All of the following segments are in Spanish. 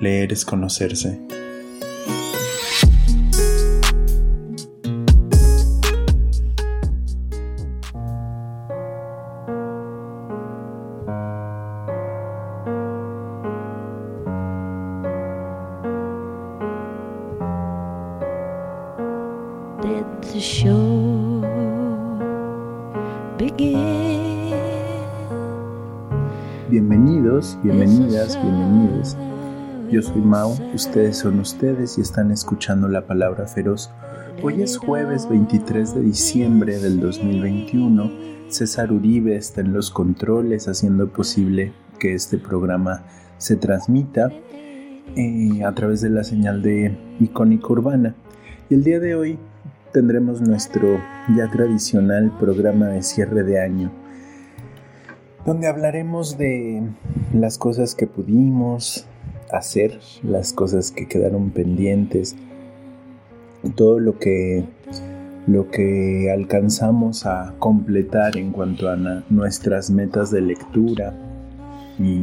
Leer es conocerse. Mao, ustedes son ustedes y están escuchando la palabra feroz. Hoy es jueves 23 de diciembre del 2021. César Uribe está en los controles haciendo posible que este programa se transmita eh, a través de la señal de Icónica Urbana. Y el día de hoy tendremos nuestro ya tradicional programa de cierre de año donde hablaremos de las cosas que pudimos hacer, las cosas que quedaron pendientes, todo lo que lo que alcanzamos a completar en cuanto a nuestras metas de lectura y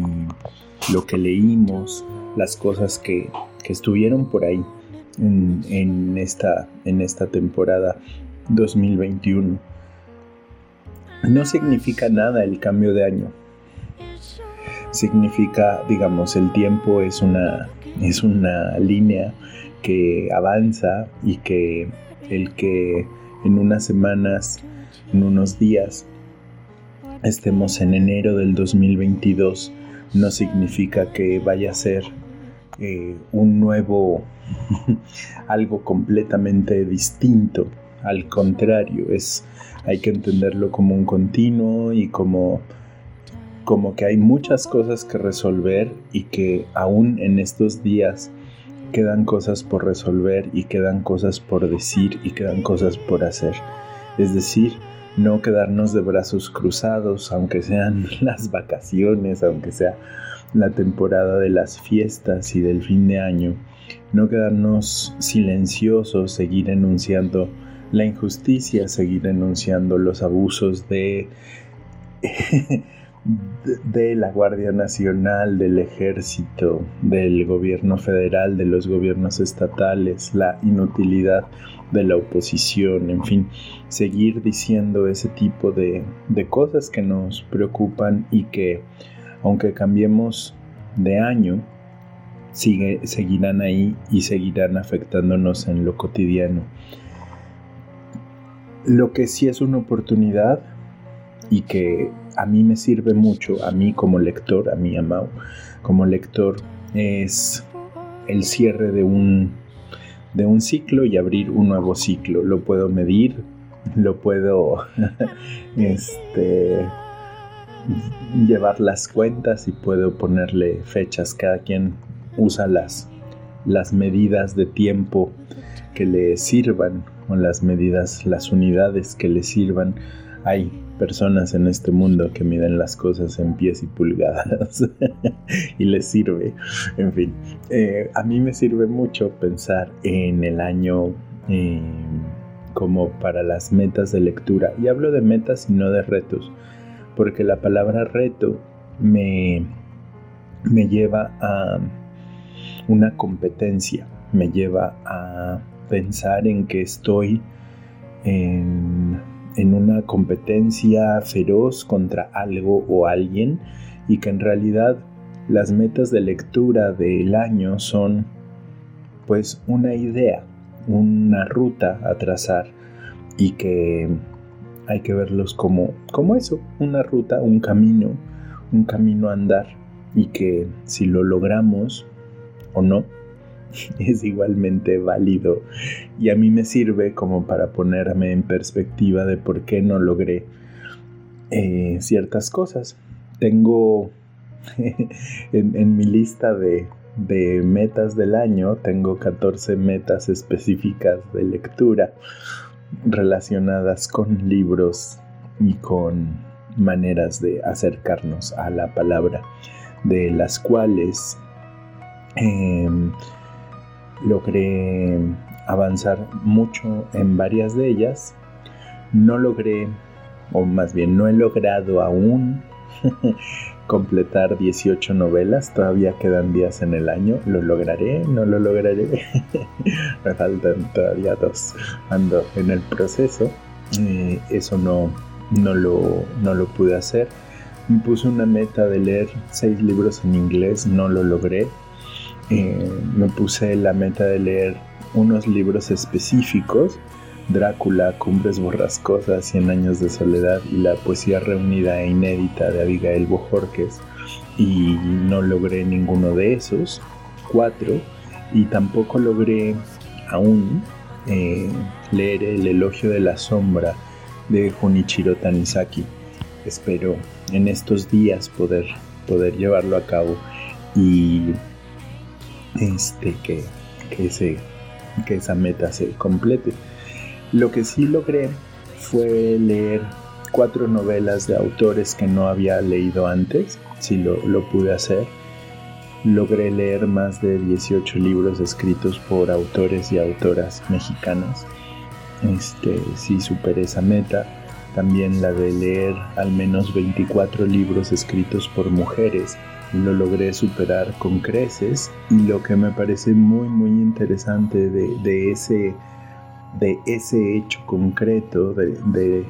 lo que leímos, las cosas que, estuvieron por ahí en, esta, en esta temporada 2021 no significa nada el cambio de año. Significa, digamos, el tiempo es una, es una línea que avanza y que el que en unas semanas, en unos días, estemos en enero del 2022 no significa que vaya a ser eh, un nuevo, algo completamente distinto. Al contrario, es hay que entenderlo como un continuo y como, como que hay muchas cosas que resolver y que aún en estos días quedan cosas por resolver y quedan cosas por decir y quedan cosas por hacer. Es decir, no quedarnos de brazos cruzados, aunque sean las vacaciones, aunque sea la temporada de las fiestas y del fin de año, no quedarnos silenciosos, seguir enunciando la injusticia, seguir denunciando los abusos de, de la Guardia Nacional, del Ejército, del gobierno federal, de los gobiernos estatales, la inutilidad de la oposición, en fin, seguir diciendo ese tipo de, de cosas que nos preocupan y que aunque cambiemos de año, sigue, seguirán ahí y seguirán afectándonos en lo cotidiano. Lo que sí es una oportunidad y que a mí me sirve mucho, a mí como lector, a mí Amau, como lector, es el cierre de un, de un ciclo y abrir un nuevo ciclo. Lo puedo medir, lo puedo este, llevar las cuentas y puedo ponerle fechas. Cada quien usa las, las medidas de tiempo que le sirvan con las medidas, las unidades que le sirvan. Hay personas en este mundo que miden las cosas en pies y pulgadas y les sirve. En fin, eh, a mí me sirve mucho pensar en el año eh, como para las metas de lectura. Y hablo de metas y no de retos, porque la palabra reto me, me lleva a una competencia, me lleva a pensar en que estoy en, una competencia feroz contra algo o alguien y que en realidad las metas de lectura del año son pues una idea, una ruta a trazar y que hay que verlos como, como eso, una ruta, un camino, un camino a andar y que si lo logramos o no, es igualmente válido y a mí me sirve como para ponerme en perspectiva de por qué no logré eh, ciertas cosas. Tengo en, mi lista de, de metas del año, tengo 14 metas específicas de lectura relacionadas con libros y con maneras de acercarnos a la palabra, de las cuales em, logré avanzar mucho en varias de ellas. No logré, o más bien no he logrado aún completar 18 novelas, todavía quedan días en el año, lo lograré, no lo lograré, me faltan todavía dos, ando en el proceso, eh, eso no, no, lo, no lo pude hacer, me puse una meta de leer 6 libros en inglés, no lo logré, eh, me puse la meta de leer unos libros específicos, Drácula, Cumbres Borrascosas, Cien Años de Soledad y la poesía reunida e inédita de Abigail Bojorques y no logré ninguno de esos cuatro y tampoco logré aún eh, leer El elogio de la sombra de Junichiro Tanizaki. Espero en estos días poder, poder llevarlo a cabo y este, que, que, que esa meta se complete. Lo que sí logré fue leer cuatro novelas de autores que no había leído antes, sí lo, pude hacer. Logré leer más de 18 libros escritos por autores y autoras mexicanas. Este, sí superé esa meta. También la de leer al menos 24 libros escritos por mujeres. Lo logré superar con creces. Y lo que me parece muy muy interesante de, de ese de ese hecho concreto de,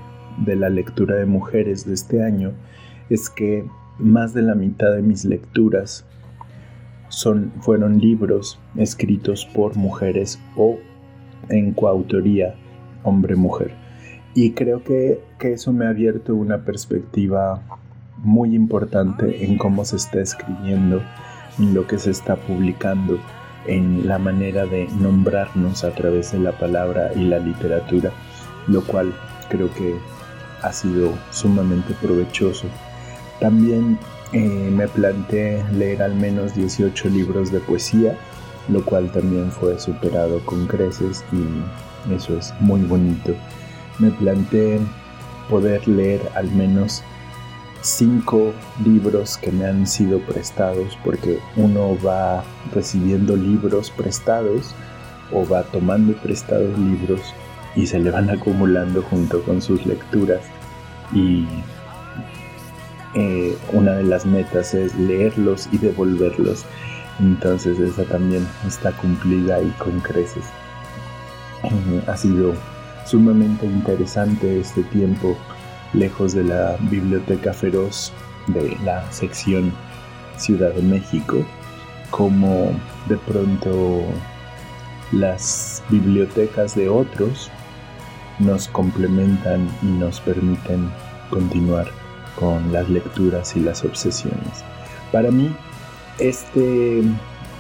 la lectura de mujeres de este año es que más de la mitad de mis lecturas son, fueron libros escritos por mujeres o en coautoría hombre-mujer. Y creo que, que, eso me ha abierto una perspectiva muy importante en cómo se está escribiendo, en lo que se está publicando en la manera de nombrarnos a través de la palabra y la literatura, lo cual creo que ha sido sumamente provechoso. También eh, me planteé leer al menos 18 libros de poesía, lo cual también fue superado con creces y eso es muy bonito. Me planteé poder leer al menos cinco libros que me han sido prestados porque uno va recibiendo libros prestados o va tomando prestados libros y se le van acumulando junto con sus lecturas. Y eh, una de las metas es leerlos y devolverlos. Entonces esa también está cumplida y con creces. Eh, ha sido sumamente interesante este tiempo lejos de la biblioteca feroz de la sección Ciudad de México, como de pronto las bibliotecas de otros nos complementan y nos permiten continuar con las lecturas y las obsesiones. Para mí, este,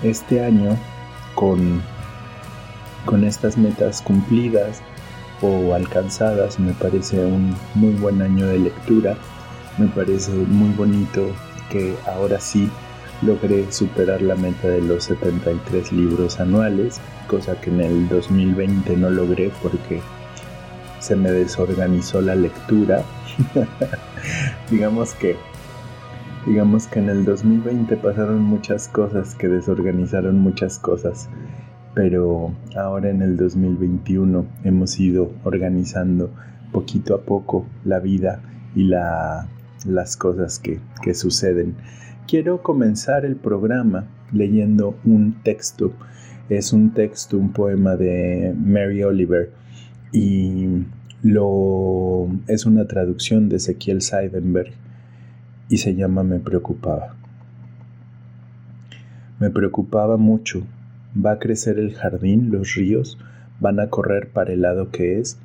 este año, con, con estas metas cumplidas, o alcanzadas. Me parece un muy buen año de lectura. Me parece muy bonito que ahora sí logré superar la meta de los 73 libros anuales, cosa que en el 2020 no logré porque se me desorganizó la lectura. digamos que digamos que en el 2020 pasaron muchas cosas que desorganizaron muchas cosas pero ahora en el 2021 hemos ido organizando poquito a poco la vida y las cosas que, suceden. Quiero comenzar el programa leyendo un texto. Es un texto, un poema de Mary Oliver y es una traducción de Ezequiel Seidenberg y se llama Me preocupaba. Me preocupaba mucho Va a crecer el jardín, los ríos van a correr para el lado que es,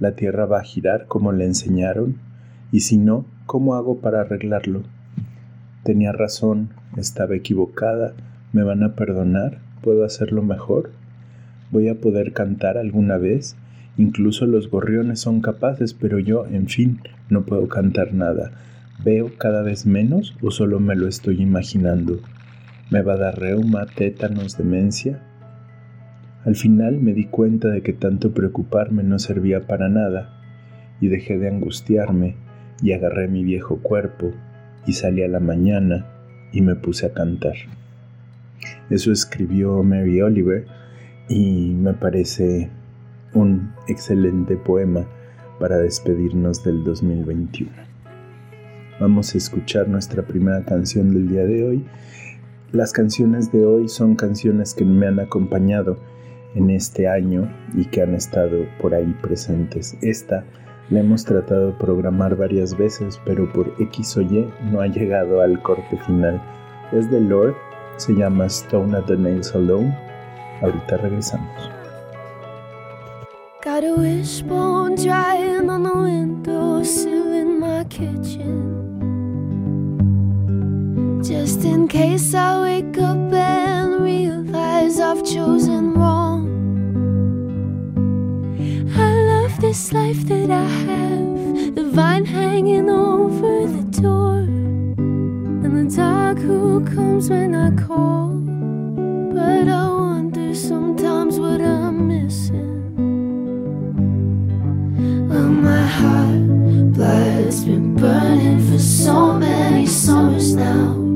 la tierra va a girar como le enseñaron, y si no, ¿cómo hago para arreglarlo? Tenía razón, estaba equivocada, ¿me van a perdonar? ¿Puedo hacerlo mejor? ¿Voy a poder cantar alguna vez? Incluso los gorriones son capaces, pero yo, en fin, no puedo cantar nada. ¿Veo cada vez menos o solo me lo estoy imaginando? ¿Me va a dar reuma, tétanos, demencia? Al final me di cuenta de que tanto preocuparme no servía para nada y dejé de angustiarme y agarré mi viejo cuerpo y salí a la mañana y me puse a cantar. Eso escribió Mary Oliver y me parece un excelente poema para despedirnos del 2021. Vamos a escuchar nuestra primera canción del día de hoy. Las canciones de hoy son canciones que me han acompañado en este año y que han estado por ahí presentes. Esta la hemos tratado de programar varias veces, pero por X o Y no ha llegado al corte final. Es de Lord, se llama Stone at the Nails Alone. Ahorita regresamos. Got a wishbone drying on the in my kitchen. Just in case I wake up and realize I've chosen wrong. I love this life that I have, the vine hanging over the door, and the dog who comes when I call. But I wonder sometimes what I'm missing. Well, my heart blood's been burning for so many summers now.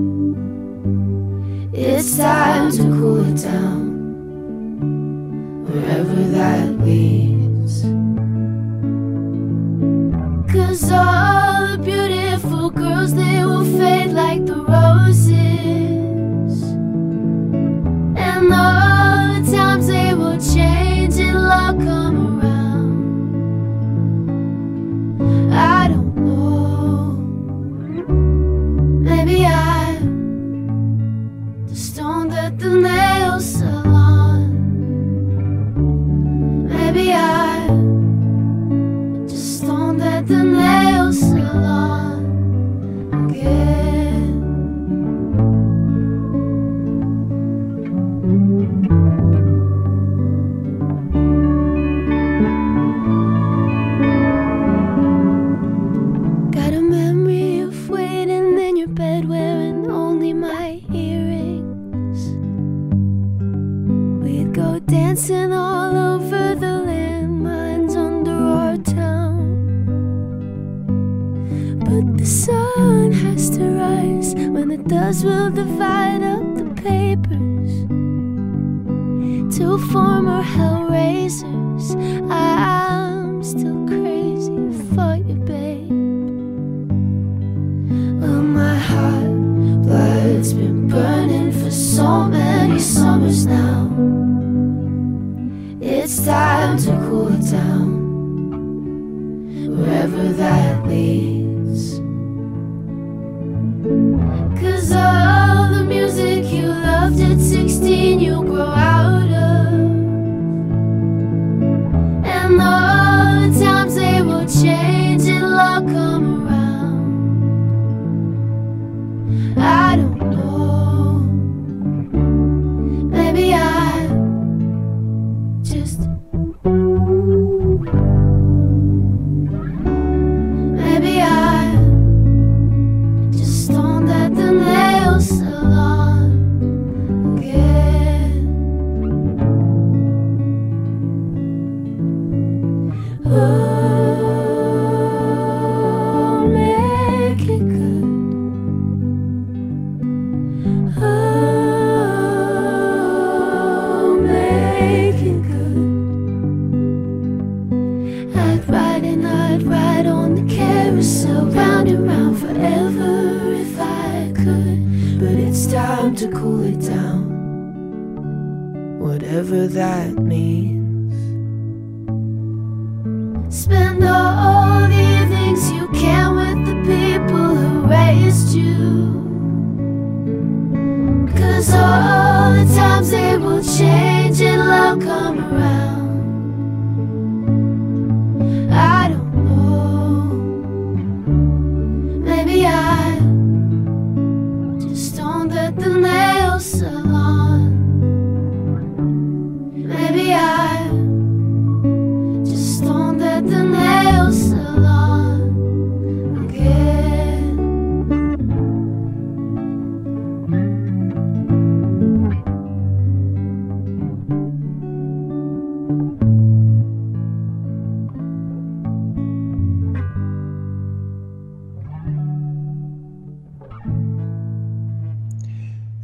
It's time to cool it down, wherever that leads. Cause all the beautiful girls, they will fade like the the stone that the nails whatever that means.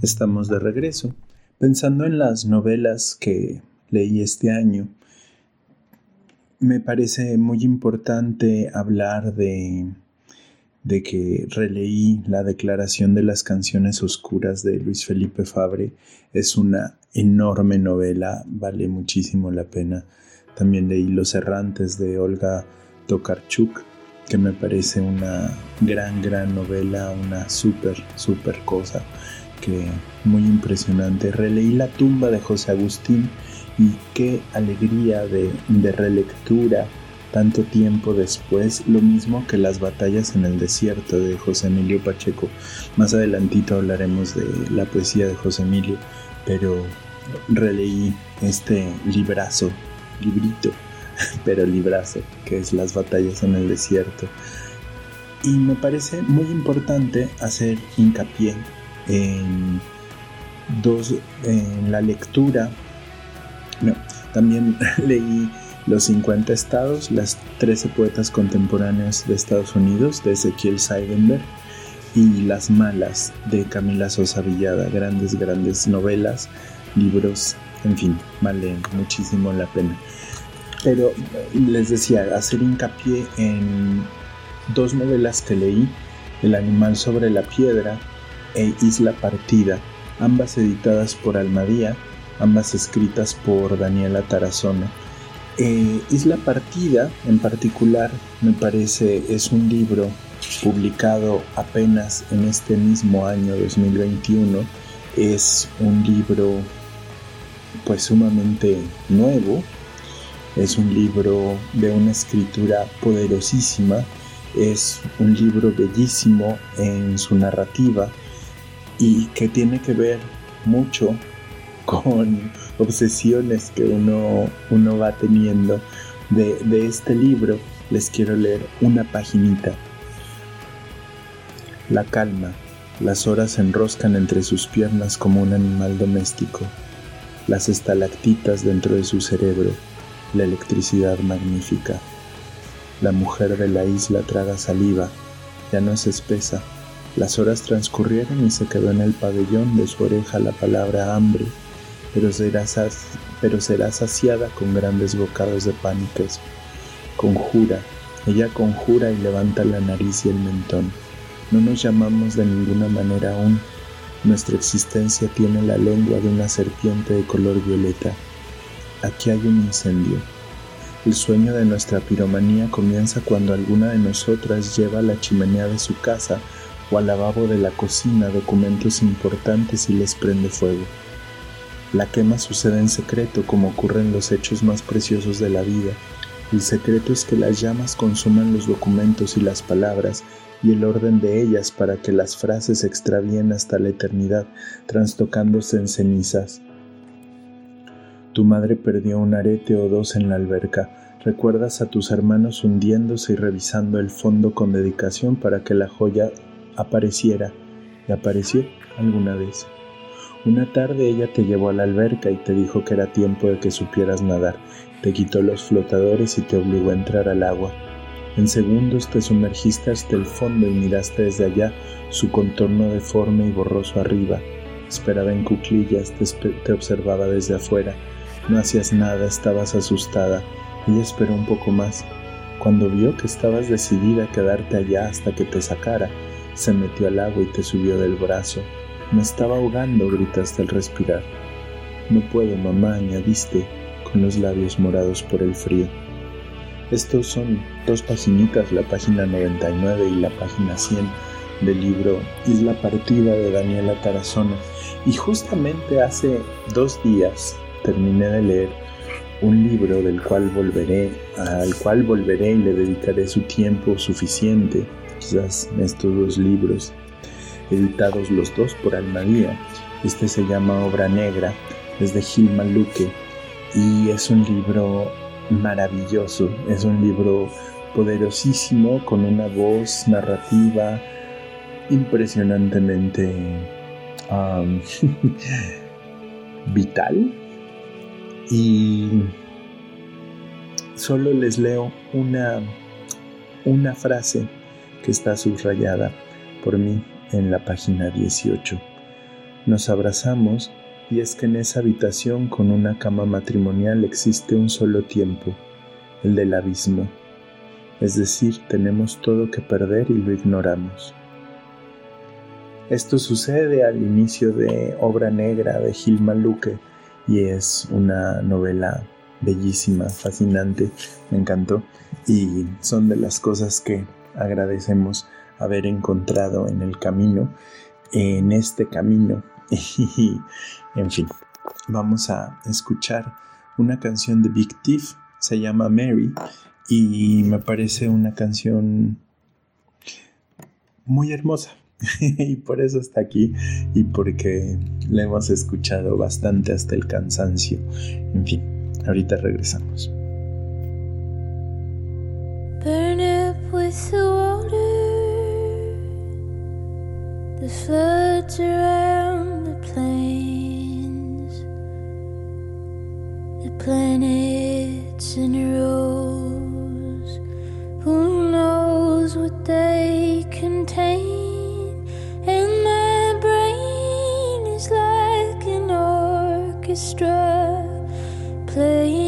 Estamos de regreso. Pensando en las novelas que leí este año, me parece muy importante hablar de, de que releí la declaración de las canciones oscuras de Luis Felipe Fabre. Es una enorme novela, vale muchísimo la pena. También leí Los Errantes de Olga Tokarczuk, que me parece una gran, gran novela, una súper, súper cosa que muy impresionante. Releí La tumba de José Agustín y qué alegría de, de relectura tanto tiempo después, lo mismo que las batallas en el desierto de José Emilio Pacheco. Más adelantito hablaremos de la poesía de José Emilio, pero releí este librazo, librito, pero librazo, que es las batallas en el desierto. Y me parece muy importante hacer hincapié en dos, en la lectura. También leí Los 50 estados, las 13 poetas contemporáneas de Estados Unidos, de Ezequiel Seidenberg, y Las Malas, de Camila Sosa Villada. Grandes, grandes novelas, libros, en fin, valen muchísimo la pena. Pero les decía, hacer hincapié en dos novelas que leí, El animal sobre la piedra e Isla Partida, ambas editadas por Almadía, ambas escritas por Daniela Tarazona. Eh, Isla Partida, en particular, me parece es un libro publicado apenas en este mismo año 2021. Es un libro pues sumamente nuevo. Es un libro de una escritura poderosísima. Es un libro bellísimo en su narrativa y que tiene que ver mucho con obsesiones que uno, uno va teniendo. De, de este libro les quiero leer una paginita. La calma. Las horas se enroscan entre sus piernas como un animal doméstico. Las estalactitas dentro de su cerebro. La electricidad magnífica. La mujer de la isla traga saliva. Ya no es espesa. Las horas transcurrieron y se quedó en el pabellón de su oreja la palabra hambre pero será, saciada con grandes bocados de pan y queso. Conjura, ella conjura y levanta la nariz y el mentón. No nos llamamos de ninguna manera aún. Nuestra existencia tiene la lengua de una serpiente de color violeta. Aquí hay un incendio. El sueño de nuestra piromanía comienza cuando alguna de nosotras lleva la chimenea de su casa o al lavabo de la cocina documentos importantes y les prende fuego. La quema sucede en secreto como ocurre en los hechos más preciosos de la vida. El secreto es que las llamas consuman los documentos y las palabras y el orden de ellas para que las frases se extravíen hasta la eternidad, trastocándose en cenizas. Tu madre perdió un arete o dos en la alberca. Recuerdas a tus hermanos hundiéndose y revisando el fondo con dedicación para que la joya apareciera. ¿Y apareció alguna vez? Una tarde ella te llevó a la alberca y te dijo que era tiempo de que supieras nadar. Te quitó los flotadores y te obligó a entrar al agua. En segundos te sumergiste hasta el fondo y miraste desde allá su contorno deforme y borroso arriba. Esperaba en cuclillas, te, te observaba desde afuera. No hacías nada, estabas asustada. Ella esperó un poco más. Cuando vio que estabas decidida a quedarte allá hasta que te sacara, se metió al agua y te subió del brazo. Me estaba ahogando, gritaste al respirar. No puedo, mamá, añadiste, con los labios morados por el frío. Estos son dos paginitas, la página 99 y la página 100 del libro Isla Partida de Daniela Tarazona. Y justamente hace dos días terminé de leer un libro del cual volveré, al cual volveré y le dedicaré su tiempo suficiente, estos dos libros editados los dos por Almadía. Este se llama Obra Negra, es de Gil Maluque y es un libro maravilloso, es un libro poderosísimo con una voz narrativa impresionantemente vital y solo les leo una, una frase está subrayada por mí en la página 18. Nos abrazamos y es que en esa habitación con una cama matrimonial existe un solo tiempo, el del abismo. Es decir, tenemos todo que perder y lo ignoramos. Esto sucede al inicio de Obra Negra de Gil Maluque y es una novela bellísima, fascinante, me encantó y son de las cosas que agradecemos haber encontrado en el camino, en este camino. En fin, vamos a escuchar una canción de Big Thief, se llama Mary y me parece una canción muy hermosa, y por eso está aquí y porque la hemos escuchado bastante hasta el cansancio. En fin, ahorita regresamos. With the water, the floods around the plains, the planets in rows. Who knows what they contain? And my brain is like an orchestra playing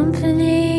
company.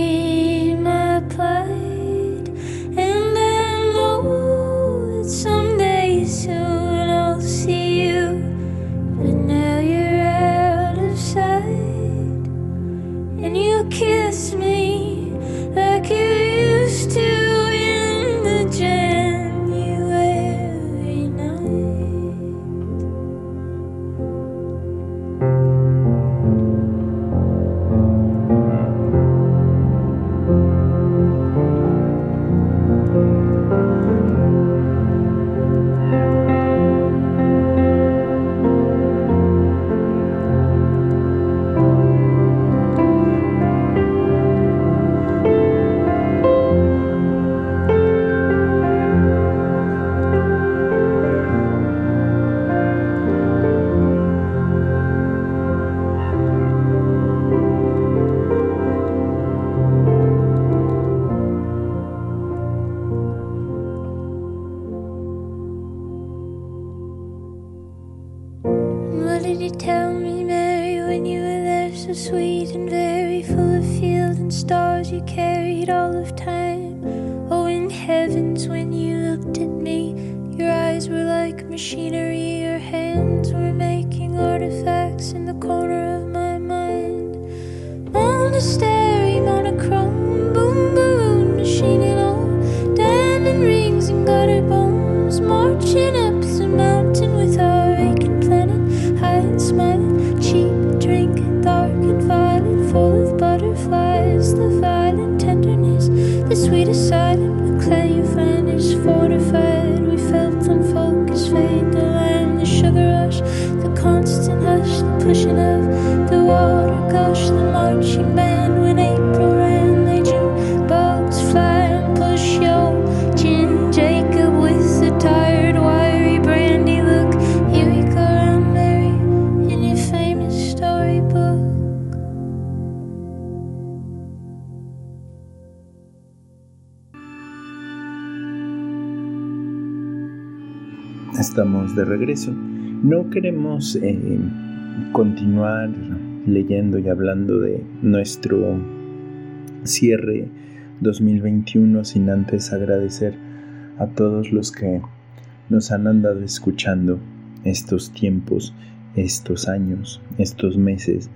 De regreso. No queremos eh, continuar leyendo y hablando de nuestro cierre 2021 sin antes agradecer a todos los que nos han andado escuchando estos tiempos, estos años, estos meses.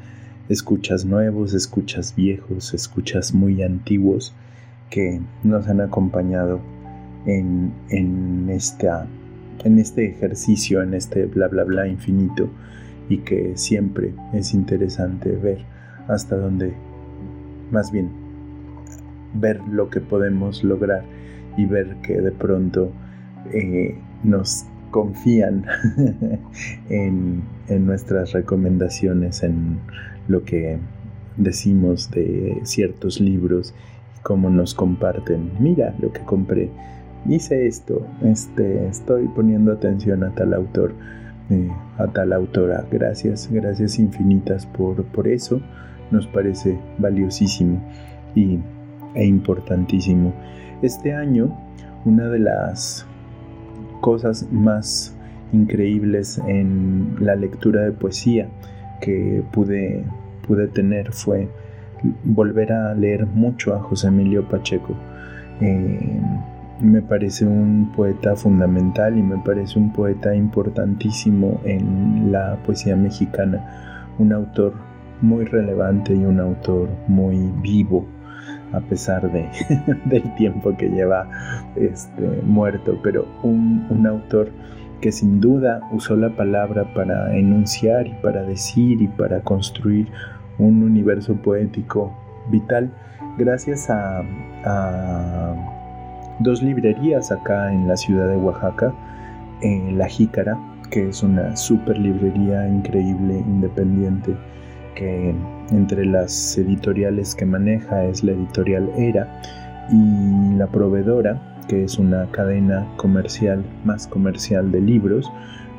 Escuchas nuevos, escuchas viejos, escuchas muy antiguos que nos han acompañado en, en esta en este ejercicio, en este bla bla bla infinito y que siempre es interesante ver hasta dónde, más bien, ver lo que podemos lograr y ver que de pronto eh, nos confían en, en nuestras recomendaciones, en lo que decimos de ciertos libros y cómo nos comparten. Mira lo que compré hice esto, este, estoy poniendo atención a tal autor, eh, a tal autora. Gracias, gracias infinitas por, por eso. Nos parece valiosísimo y, e importantísimo. Este año, una de las cosas más increíbles en la lectura de poesía que pude, pude tener fue volver a leer mucho a José Emilio Pacheco. Eh, me parece un poeta fundamental y me parece un poeta importantísimo en la poesía mexicana, un autor muy relevante y un autor muy vivo a pesar de, del tiempo que lleva este, muerto, pero un, un autor que sin duda usó la palabra para enunciar y para decir y para construir un universo poético vital gracias a, a dos librerías acá en la ciudad de Oaxaca, en La Jícara, que es una super librería increíble, independiente, que entre las editoriales que maneja es la editorial Era y la proveedora, que es una cadena comercial más comercial de libros,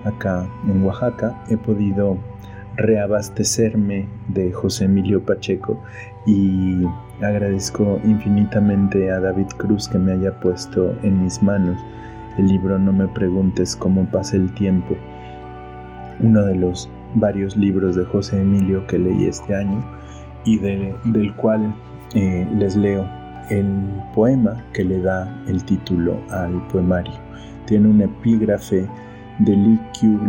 acá en Oaxaca, he podido reabastecerme de José Emilio Pacheco y agradezco infinitamente a David Cruz que me haya puesto en mis manos el libro No me preguntes cómo pasa el tiempo, uno de los varios libros de José Emilio que leí este año y del cual eh, les leo el poema que le da el título al poemario. Tiene un epígrafe de Li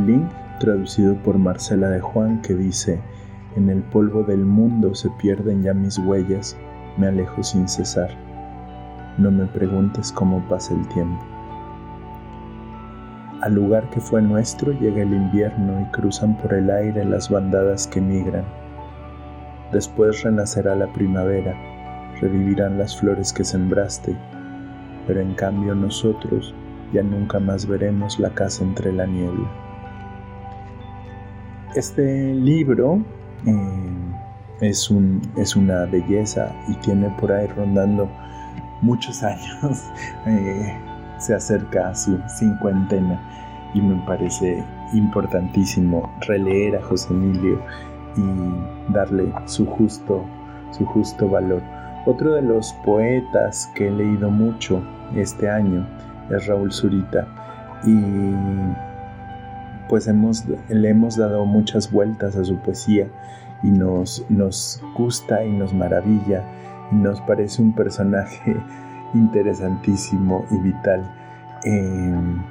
Ling traducido por Marcela de Juan, que dice, En el polvo del mundo se pierden ya mis huellas, me alejo sin cesar. No me preguntes cómo pasa el tiempo. Al lugar que fue nuestro llega el invierno y cruzan por el aire las bandadas que migran. Después renacerá la primavera, revivirán las flores que sembraste, pero en cambio nosotros ya nunca más veremos la casa entre la niebla. Este libro eh, es, un, es una belleza y tiene por ahí rondando muchos años. Eh, se acerca a su cincuentena y me parece importantísimo releer a José Emilio y darle su justo, su justo valor. Otro de los poetas que he leído mucho este año es Raúl Zurita y pues le hemos dado muchas vueltas a su poesía y nos, nos gusta y nos maravilla y nos parece un personaje interesantísimo y vital. Em,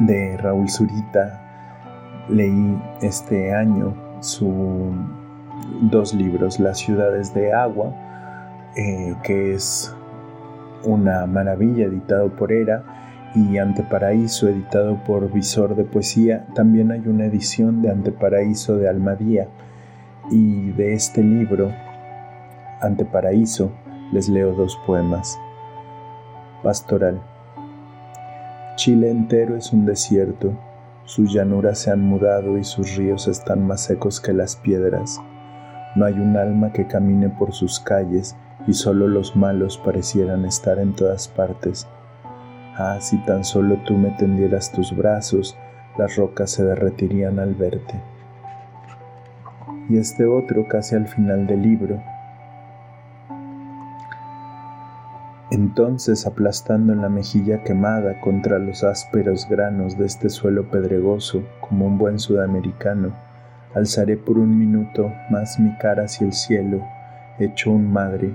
de Raúl Zurita leí este año sus dos libros, Las ciudades de agua, eh, que es una maravilla editado por Era, y Anteparaíso, editado por Visor de Poesía. También hay una edición de Anteparaíso de Almadía. Y de este libro, Anteparaíso, les leo dos poemas. Pastoral. Chile entero es un desierto, sus llanuras se han mudado y sus ríos están más secos que las piedras. No hay un alma que camine por sus calles y solo los malos parecieran estar en todas partes Ah, si tan solo tú me tendieras tus brazos, las rocas se derretirían al verte. Y este otro casi al final del libro. Entonces, aplastando en la mejilla quemada contra los ásperos granos de este suelo pedregoso, como un buen sudamericano, alzaré por un minuto más mi cara hacia el cielo, hecho un madre,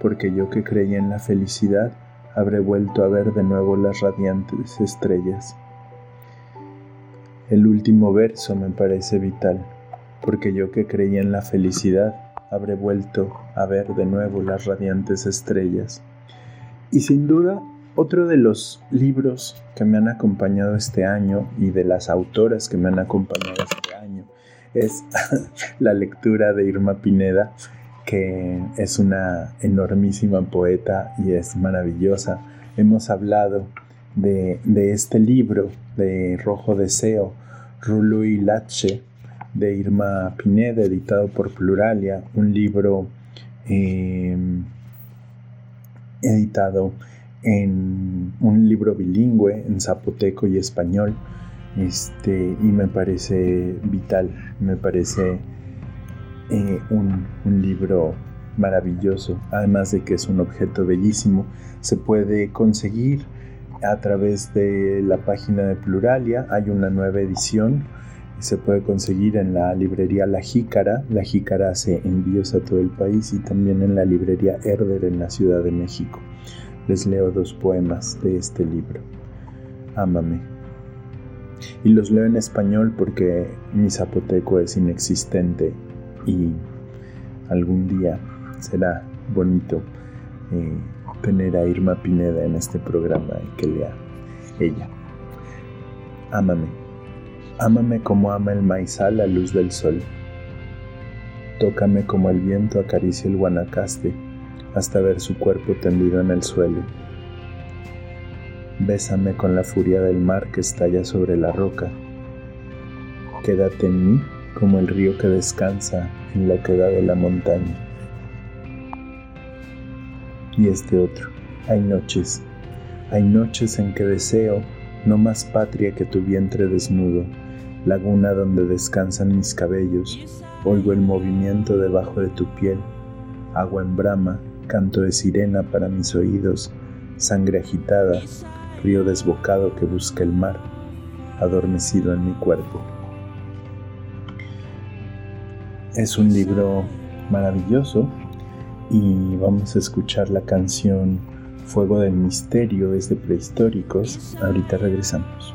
porque yo que creía en la felicidad, habré vuelto a ver de nuevo las radiantes estrellas. El último verso me parece vital, porque yo que creía en la felicidad, habré vuelto a ver de nuevo las radiantes estrellas. Y sin duda, otro de los libros que me han acompañado este año y de las autoras que me han acompañado este año es la lectura de Irma Pineda que es una enormísima poeta y es maravillosa. Hemos hablado de, este libro de Rojo Deseo, Rulo y Lache, de Irma Pineda, editado por Pluralia, un libro em, editado en un libro bilingüe en zapoteco y español. Este, y me parece vital, me parece eh, un, libro maravilloso, además de que es un objeto bellísimo. Se puede conseguir a través de la página de Pluralia, hay una nueva edición, se puede conseguir en la librería La Jícara, La Jícara hace envíos a todo el país y también en la librería Herder en la Ciudad de México. Les leo dos poemas de este libro. Ámame. Y los leo en español porque mi zapoteco es inexistente y algún día será bonito eh, tener a Irma Pineda en este programa y que lea ella. Ámame, ámame como ama el maizal la luz del sol. Tócame como el viento acaricia el guanacaste hasta ver su cuerpo tendido en el suelo. Bésame con la furia del mar que estalla sobre la roca. Quédate en mí como el río que descansa en la queda de la montaña. Y este otro, hay noches, hay noches en que deseo no más patria que tu vientre desnudo, laguna donde descansan mis cabellos, oigo el movimiento debajo de tu piel, agua en brama, canto de sirena para mis oídos, sangre agitada, río desbocado que busca el mar, adormecido en mi cuerpo. Es un libro maravilloso y vamos a escuchar la canción Fuego del Misterio, es de Prehistóricos. Ahorita regresamos.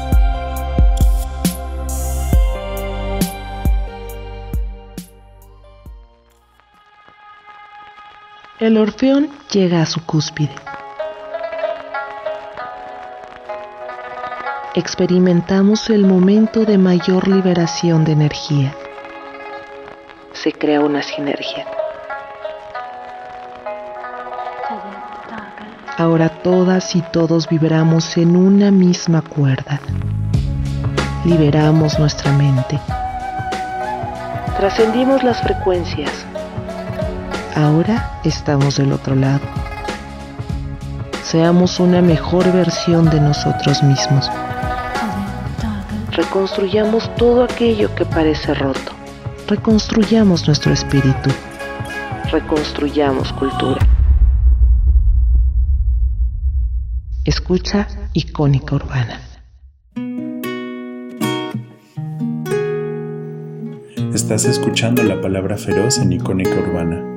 El Orfeón llega a su cúspide. Experimentamos el momento de mayor liberación de energía. Se crea una sinergia. Ahora todas y todos vibramos en una misma cuerda. Liberamos nuestra mente. Trascendimos las frecuencias Ahora estamos del otro lado. Seamos una mejor versión de nosotros mismos. Reconstruyamos todo aquello que parece roto. Reconstruyamos nuestro espíritu. Reconstruyamos cultura. Escucha icónica urbana. Estás escuchando la palabra feroz en icónica urbana.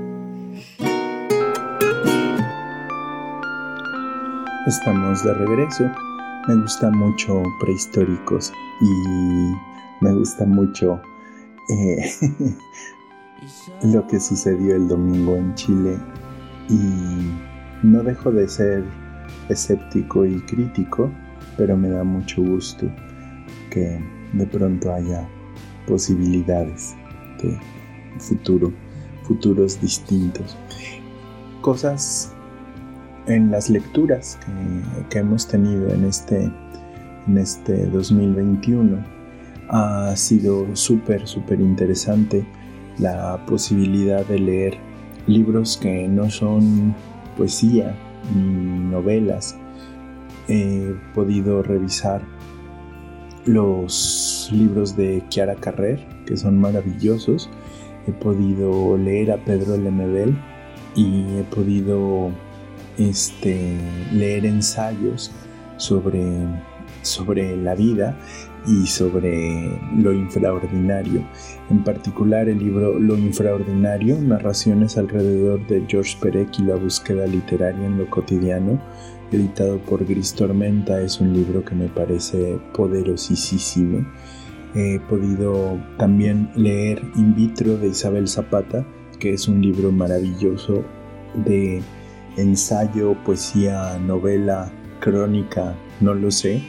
Estamos de regreso. Me gusta mucho prehistóricos y me gusta mucho eh, lo que sucedió el domingo en Chile y no dejo de ser escéptico y crítico, pero me da mucho gusto que de pronto haya posibilidades de futuro, futuros distintos. Cosas en las lecturas que, hemos tenido en este, en este 2021 ha sido súper, súper interesante la posibilidad de leer libros que no son poesía ni novelas. He podido revisar los libros de Chiara Carrer, que son maravillosos. He podido leer a Pedro Lemebel y he podido este, leer ensayos sobre, sobre la vida y sobre lo infraordinario. En particular el libro Lo infraordinario, narraciones alrededor de George Perec y la búsqueda literaria en lo cotidiano, editado por Gris Tormenta, es un libro que me parece poderosísimo. He podido también leer In vitro de Isabel Zapata, que es un libro maravilloso de ensayo, poesía, novela, crónica, no lo sé.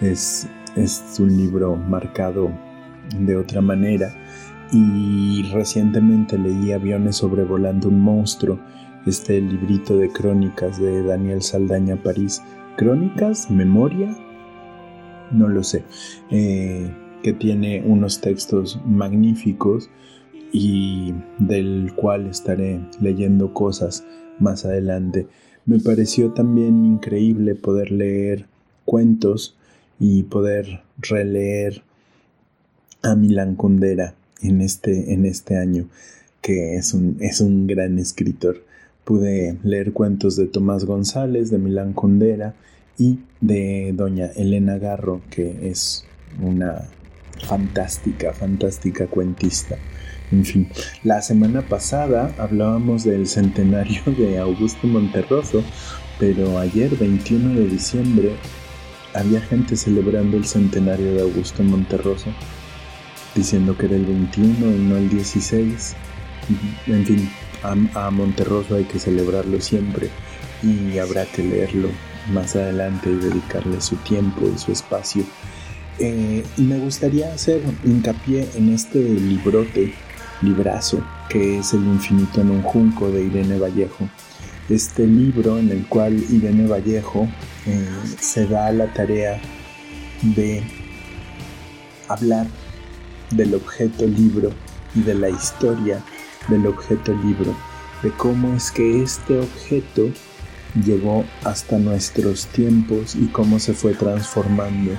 Es, es un libro marcado de otra manera. Y recientemente leí Aviones sobrevolando un monstruo, este librito de crónicas de Daniel Saldaña París. ¿Crónicas? ¿Memoria? No lo sé. Eh, que tiene unos textos magníficos y del cual estaré leyendo cosas más adelante. Me pareció también increíble poder leer cuentos y poder releer a Milan Kundera en este, en este año, que es un, es un gran escritor. Pude leer cuentos de Tomás González, de Milán Kundera y de doña Elena Garro, que es una fantástica, fantástica cuentista. En fin, la semana pasada hablábamos del centenario de Augusto Monterroso, pero ayer, 21 de diciembre, había gente celebrando el centenario de Augusto Monterroso, diciendo que era el 21 y no el 16. En fin, a, Monterroso hay que celebrarlo siempre y habrá que leerlo más adelante y dedicarle su tiempo y su espacio. Eh, me gustaría hacer hincapié en este librote librazo que es El infinito en un junco de Irene Vallejo. Este libro en el cual Irene Vallejo eh, se da la tarea de hablar del objeto libro y de la historia del objeto libro, de cómo es que este objeto llegó hasta nuestros tiempos y cómo se fue transformando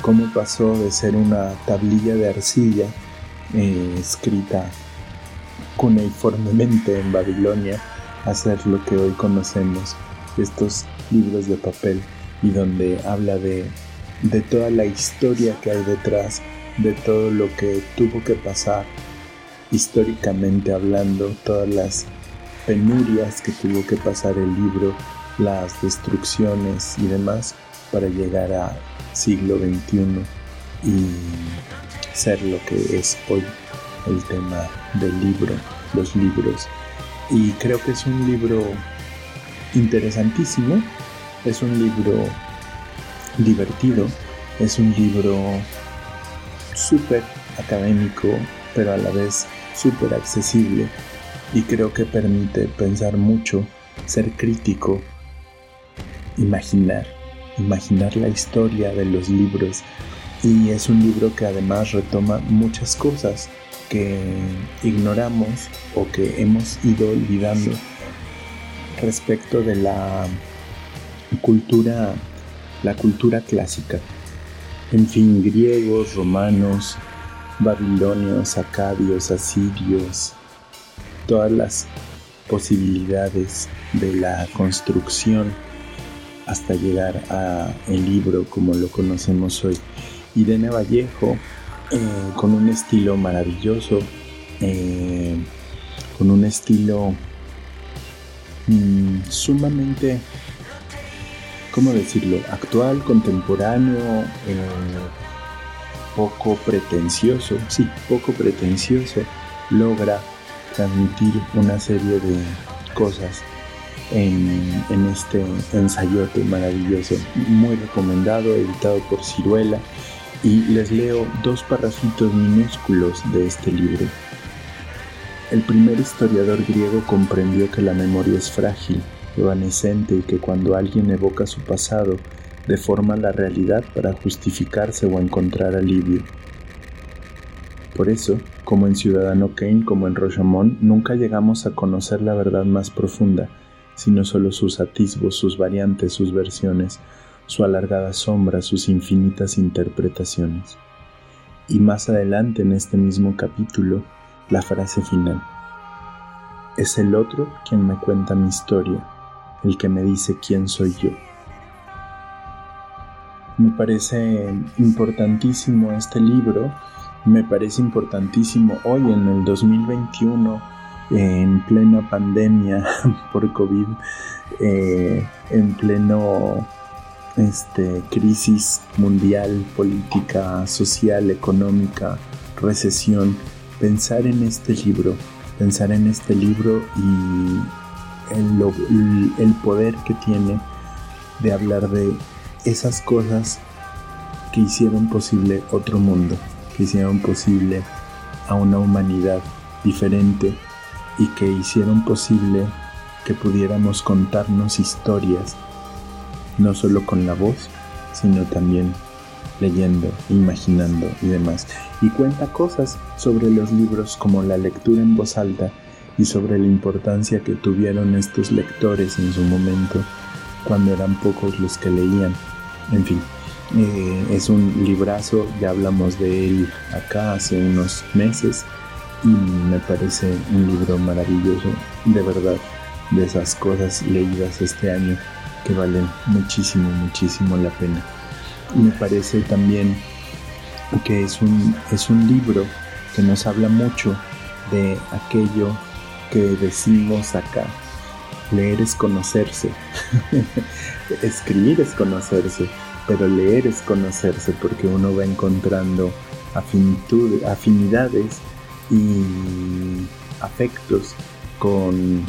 cómo pasó de ser una tablilla de arcilla eh, escrita cuneiformemente en Babilonia a ser lo que hoy conocemos, estos libros de papel y donde habla de, de toda la historia que hay detrás, de todo lo que tuvo que pasar históricamente hablando, todas las penurias que tuvo que pasar el libro, las destrucciones y demás para llegar a siglo XXI y ser lo que es hoy el tema del libro, los libros. Y creo que es un libro interesantísimo, es un libro divertido, es un libro súper académico, pero a la vez súper accesible y creo que permite pensar mucho, ser crítico, imaginar, imaginar la historia de los libros y es un libro que además retoma muchas cosas que ignoramos o que hemos ido olvidando respecto de la cultura la cultura clásica en fin griegos romanos babilonios acadios asirios todas las posibilidades de la construcción hasta llegar a el libro como lo conocemos hoy. Irene Vallejo, eh, con un estilo maravilloso, eh, con un estilo mm, sumamente, ¿cómo decirlo?, actual, contemporáneo, eh, poco pretencioso, sí, poco pretencioso, logra transmitir una serie de cosas en, este ensayote maravilloso, muy recomendado, editado por Ciruela, y les leo dos parrafitos minúsculos de este libro. El primer historiador griego comprendió que la memoria es frágil, evanescente y que cuando alguien evoca su pasado, deforma la realidad para justificarse o encontrar alivio. Por eso, como en Ciudadano Kane como en Rochamont, nunca llegamos a conocer la verdad más profunda, sino solo sus atisbos, sus variantes, sus versiones, su alargada sombra, sus infinitas interpretaciones. Y más adelante en este mismo capítulo, la frase final. Es el otro quien me cuenta mi historia, el que me dice quién soy yo. Me parece importantísimo este libro me parece importantísimo hoy en el 2021, en plena pandemia por COVID, eh, en pleno este, crisis mundial, política, social, económica, recesión, pensar en este libro, pensar en este libro y el, el poder que tiene de hablar de esas cosas que hicieron posible otro mundo que hicieron posible a una humanidad diferente y que hicieron posible que pudiéramos contarnos historias, no solo con la voz, sino también leyendo, imaginando y demás. Y cuenta cosas sobre los libros como la lectura en voz alta y sobre la importancia que tuvieron estos lectores en su momento, cuando eran pocos los que leían. En fin, eh, es un librazo, ya hablamos de él acá hace unos meses y me parece un libro maravilloso, de verdad, de esas cosas leídas este año que valen muchísimo, muchísimo la pena. Me parece también que es un, es un libro que nos habla mucho de aquello que decimos acá. Leer es conocerse, escribir es conocerse pero leer es conocerse porque uno va encontrando afinidades y afectos con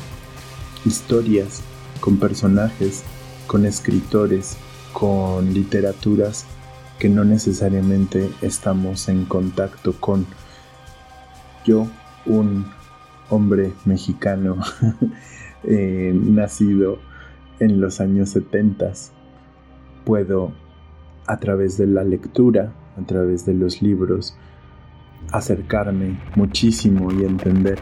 historias, con personajes, con escritores, con literaturas que no necesariamente estamos en contacto con. Yo, un hombre mexicano eh, nacido en los años 70, puedo a través de la lectura, a través de los libros, acercarme muchísimo y entender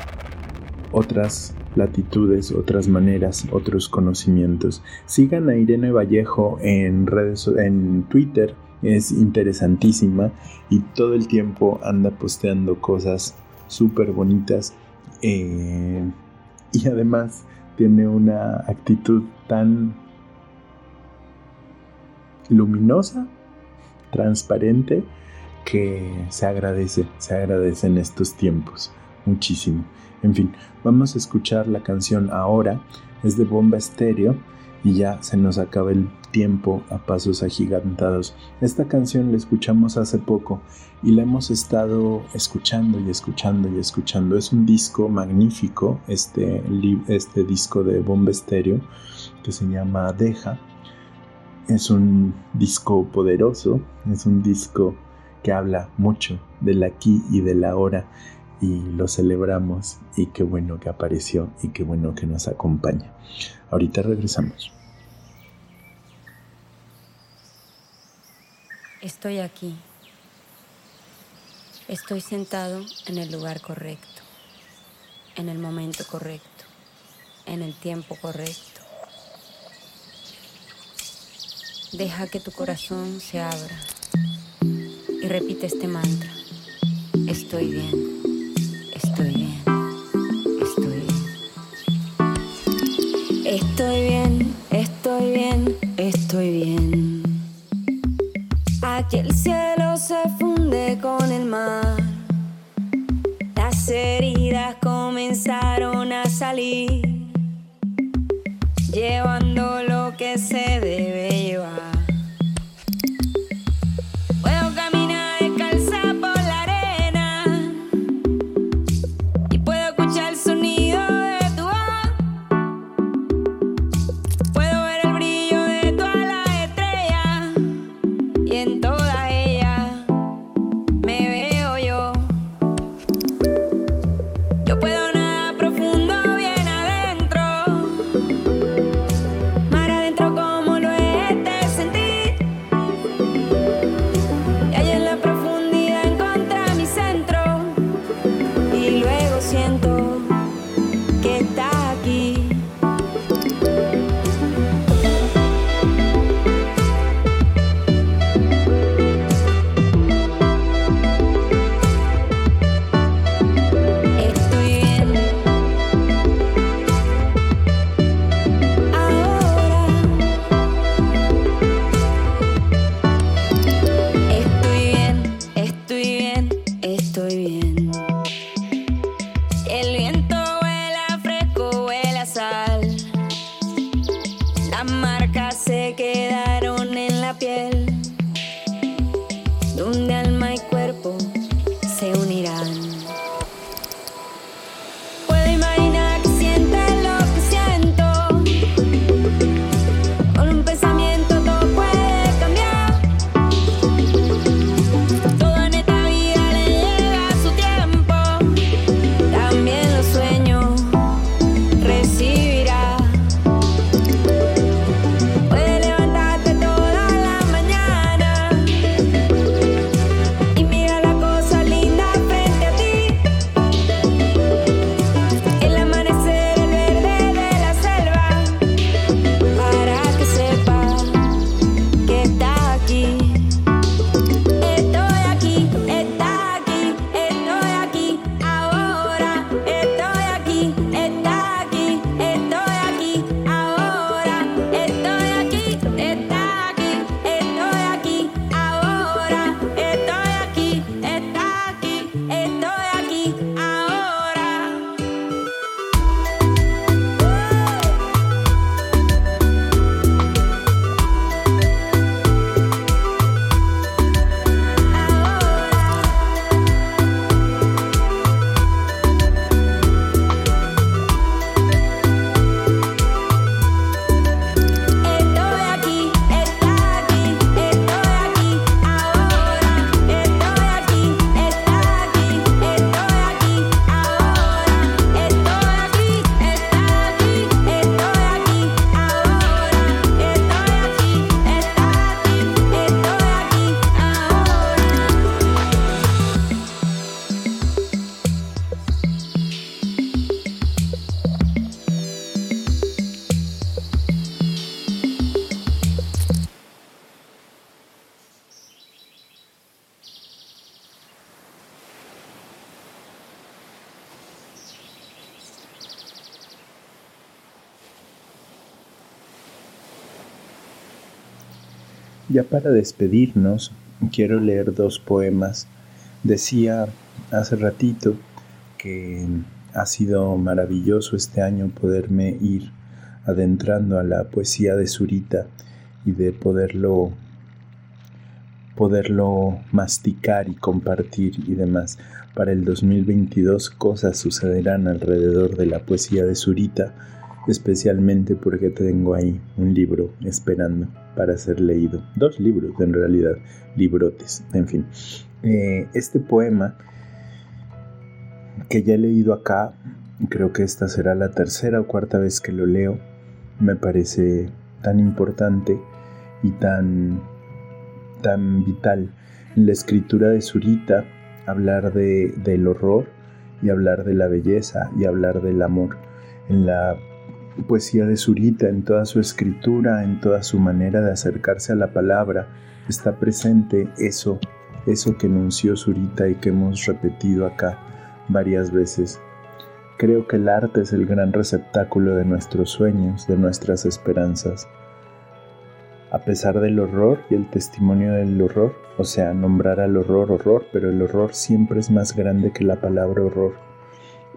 otras latitudes, otras maneras, otros conocimientos. Sigan a Irene Vallejo en redes en Twitter es interesantísima y todo el tiempo anda posteando cosas súper bonitas eh, y además tiene una actitud tan luminosa, transparente, que se agradece, se agradece en estos tiempos muchísimo. En fin, vamos a escuchar la canción ahora, es de Bomba Estéreo y ya se nos acaba el tiempo a pasos agigantados. Esta canción la escuchamos hace poco y la hemos estado escuchando y escuchando y escuchando. Es un disco magnífico, este, este disco de Bomba Estéreo que se llama Deja. Es un disco poderoso, es un disco que habla mucho del aquí y del ahora y lo celebramos y qué bueno que apareció y qué bueno que nos acompaña. Ahorita regresamos. Estoy aquí. Estoy sentado en el lugar correcto, en el momento correcto, en el tiempo correcto. Deja que tu corazón se abra y repite este mantra. Estoy bien. Estoy bien, estoy bien, estoy bien. Aquí el cielo se funde con el mar. Las heridas comenzaron a salir, llevando Las marcas se quedaron en la piel de un alma Ya para despedirnos, quiero leer dos poemas. Decía hace ratito que ha sido maravilloso este año poderme ir adentrando a la poesía de Zurita y de poderlo poderlo masticar y compartir y demás. Para el 2022 cosas sucederán alrededor de la poesía de Zurita especialmente porque tengo ahí un libro esperando para ser leído. Dos libros en realidad, librotes, en fin. Eh, este poema que ya he leído acá, creo que esta será la tercera o cuarta vez que lo leo, me parece tan importante y tan, tan vital en la escritura de Zurita hablar de, del horror y hablar de la belleza y hablar del amor. En la poesía de Zurita, en toda su escritura, en toda su manera de acercarse a la palabra, está presente eso, eso que enunció Zurita y que hemos repetido acá varias veces. Creo que el arte es el gran receptáculo de nuestros sueños, de nuestras esperanzas. A pesar del horror y el testimonio del horror, o sea, nombrar al horror horror, pero el horror siempre es más grande que la palabra horror,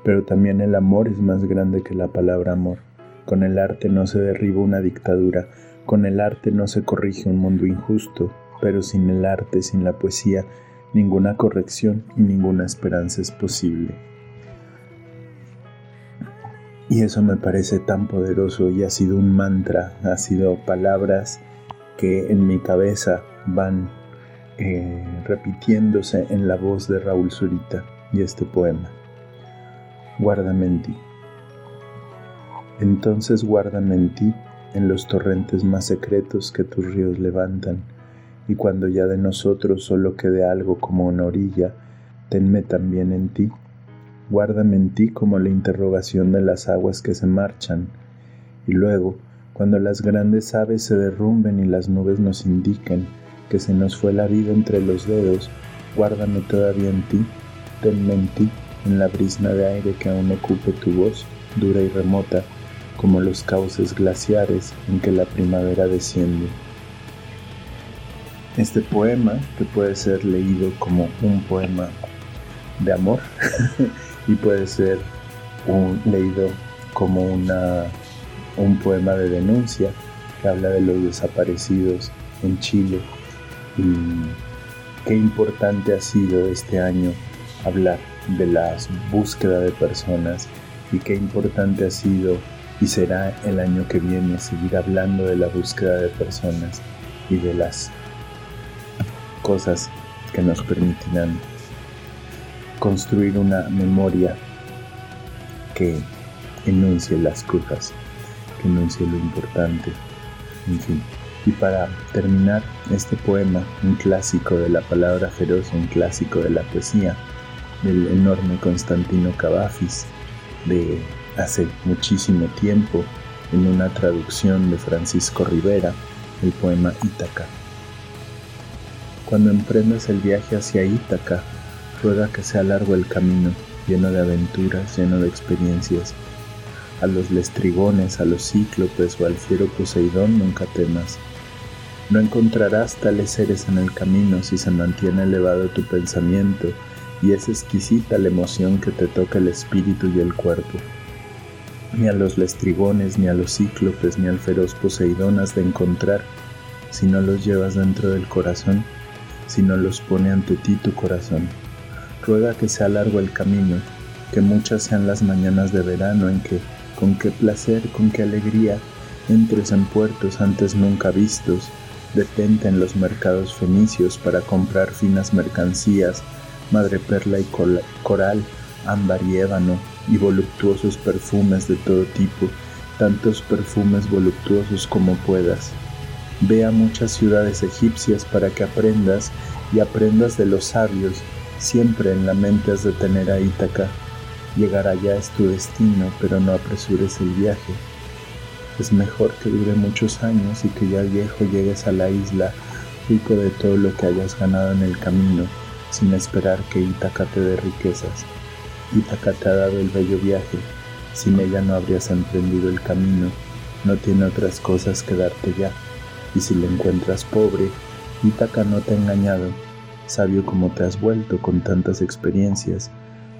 pero también el amor es más grande que la palabra amor. Con el arte no se derriba una dictadura, con el arte no se corrige un mundo injusto, pero sin el arte, sin la poesía, ninguna corrección y ninguna esperanza es posible. Y eso me parece tan poderoso y ha sido un mantra, ha sido palabras que en mi cabeza van eh, repitiéndose en la voz de Raúl Zurita y este poema. Guárdame en ti. Entonces guárdame en ti, en los torrentes más secretos que tus ríos levantan, y cuando ya de nosotros solo quede algo como una orilla, tenme también en ti. Guárdame en ti como la interrogación de las aguas que se marchan, y luego, cuando las grandes aves se derrumben y las nubes nos indiquen que se nos fue la vida entre los dedos, guárdame todavía en ti, tenme en ti, en la brisna de aire que aún ocupe tu voz, dura y remota, como los cauces glaciares en que la primavera desciende. Este poema, que puede ser leído como un poema de amor y puede ser leído como una, un poema de denuncia que habla de los desaparecidos en Chile y qué importante ha sido este año hablar de la búsqueda de personas y qué importante ha sido y será el año que viene seguir hablando de la búsqueda de personas y de las cosas que nos permitirán construir una memoria que enuncie las cosas, que enuncie lo importante, en fin. Y para terminar este poema, un clásico de la palabra feroz, un clásico de la poesía, del enorme Constantino Cavafis, de hace muchísimo tiempo en una traducción de Francisco Rivera el poema Ítaca. Cuando emprendas el viaje hacia Ítaca, ruega que sea largo el camino, lleno de aventuras, lleno de experiencias. A los lestrigones, a los cíclopes o al fiero Poseidón nunca temas. No encontrarás tales seres en el camino si se mantiene elevado tu pensamiento y es exquisita la emoción que te toca el espíritu y el cuerpo ni a los lestrigones, ni a los cíclopes, ni al feroz Poseidón has de encontrar, si no los llevas dentro del corazón, si no los pone ante ti tu corazón. Ruega que sea largo el camino, que muchas sean las mañanas de verano en que, con qué placer, con qué alegría, entres en puertos antes nunca vistos, detente en los mercados fenicios para comprar finas mercancías, madre perla y coral, ámbar y ébano, y voluptuosos perfumes de todo tipo, tantos perfumes voluptuosos como puedas. Ve a muchas ciudades egipcias para que aprendas y aprendas de los sabios, siempre en la mente has de tener a Ítaca. Llegar allá es tu destino, pero no apresures el viaje. Es mejor que dure muchos años y que ya viejo llegues a la isla, rico de todo lo que hayas ganado en el camino, sin esperar que Ítaca te dé riquezas. Ítaca te ha dado el bello viaje, sin ella no habrías emprendido el camino, no tiene otras cosas que darte ya. Y si la encuentras pobre, Ítaca no te ha engañado. Sabio como te has vuelto con tantas experiencias,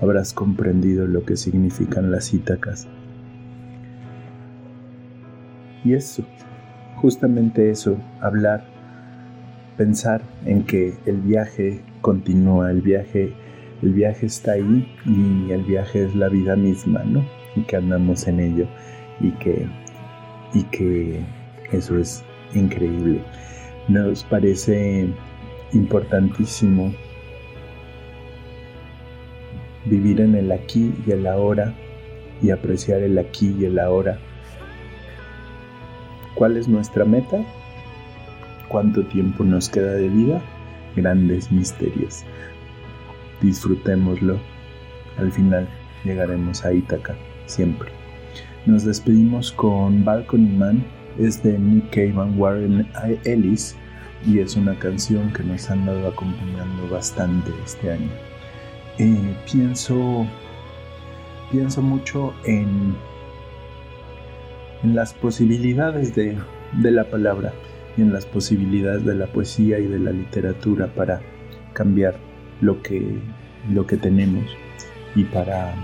habrás comprendido lo que significan las Ítacas. Y eso, justamente eso, hablar, pensar en que el viaje continúa, el viaje, el viaje está ahí y el viaje es la vida misma, ¿no? Y que andamos en ello y que, y que eso es increíble. Nos parece importantísimo vivir en el aquí y el ahora y apreciar el aquí y el ahora ¿Cuál es nuestra meta? ¿Cuánto tiempo nos queda de vida? Grandes misterios. Disfrutémoslo. Al final llegaremos a Ítaca, siempre. Nos despedimos con Balcony Man, es de Nick Cave Warren Ellis y es una canción que nos han dado acompañando bastante este año. Eh, pienso, pienso mucho en en las posibilidades de, la palabra y en las posibilidades de la poesía y de la literatura para cambiar lo que, lo que tenemos y para,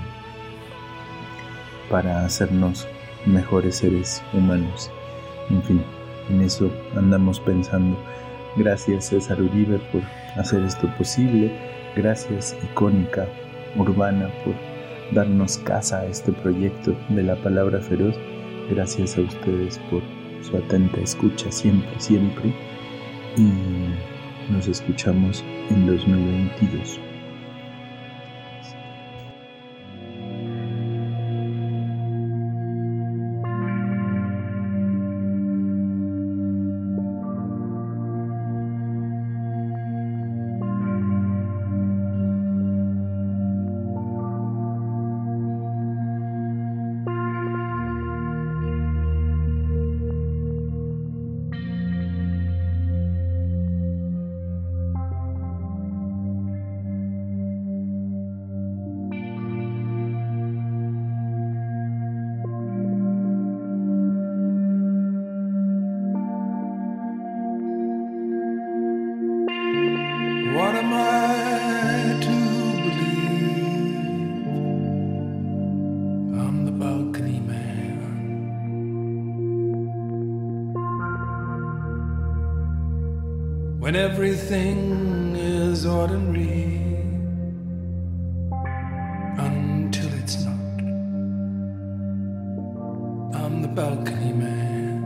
para hacernos mejores seres humanos. En fin, en eso andamos pensando. Gracias César Uribe por hacer esto posible. Gracias Icónica Urbana por darnos casa a este proyecto de la palabra feroz. Gracias a ustedes por su atenta escucha siempre, siempre. Y nos escuchamos en 2022. When everything is ordinary until it's not. I'm the balcony man.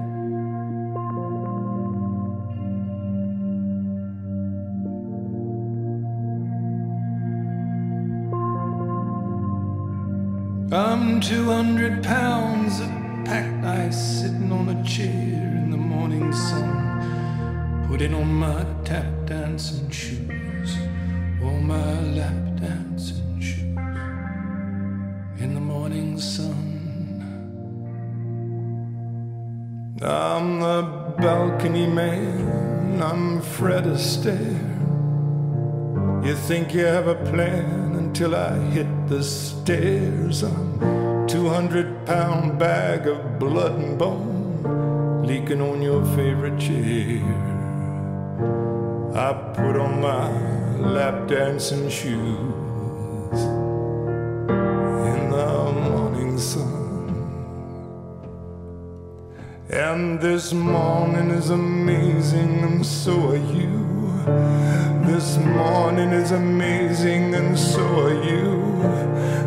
I'm 200 pounds of packed ice sitting on a chair in the morning sun putting on my tap dancing shoes, or my lap dancing shoes in the morning sun. I'm the balcony man, I'm Fred Astaire. You think you have a plan until I hit the stairs. I'm 200 pound bag of blood and bone leaking on your favorite chair. I put on my lap dancing shoes in the morning sun. And this morning is amazing, and so are you. This morning is amazing, and so are you.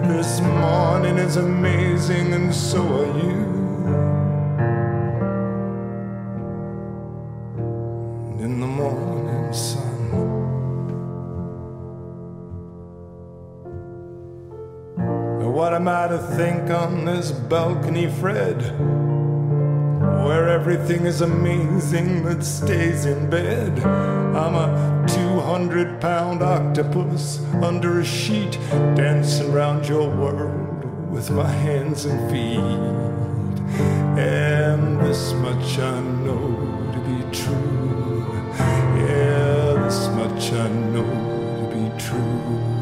This morning is amazing, and so are you. Think on this balcony, Fred? Where everything is amazing that stays in bed. I'm a 200 pound octopus under a sheet, dancing around your world with my hands and feet. And this much I know to be true. Yeah, this much I know to be true.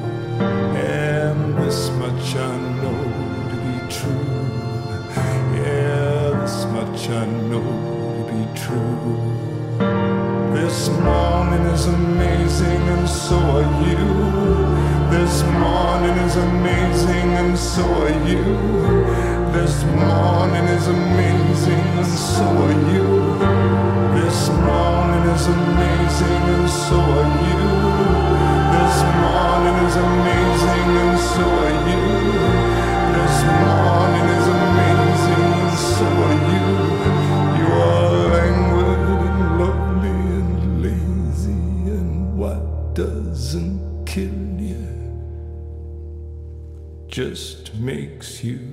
True. morning is amazing, and so are you. This morning is amazing, and so are you. This morning is amazing, and so are you. This morning is amazing, and so are you. This morning is amazing, and so are you. This morning is amazing, and so are you. Kill you just makes you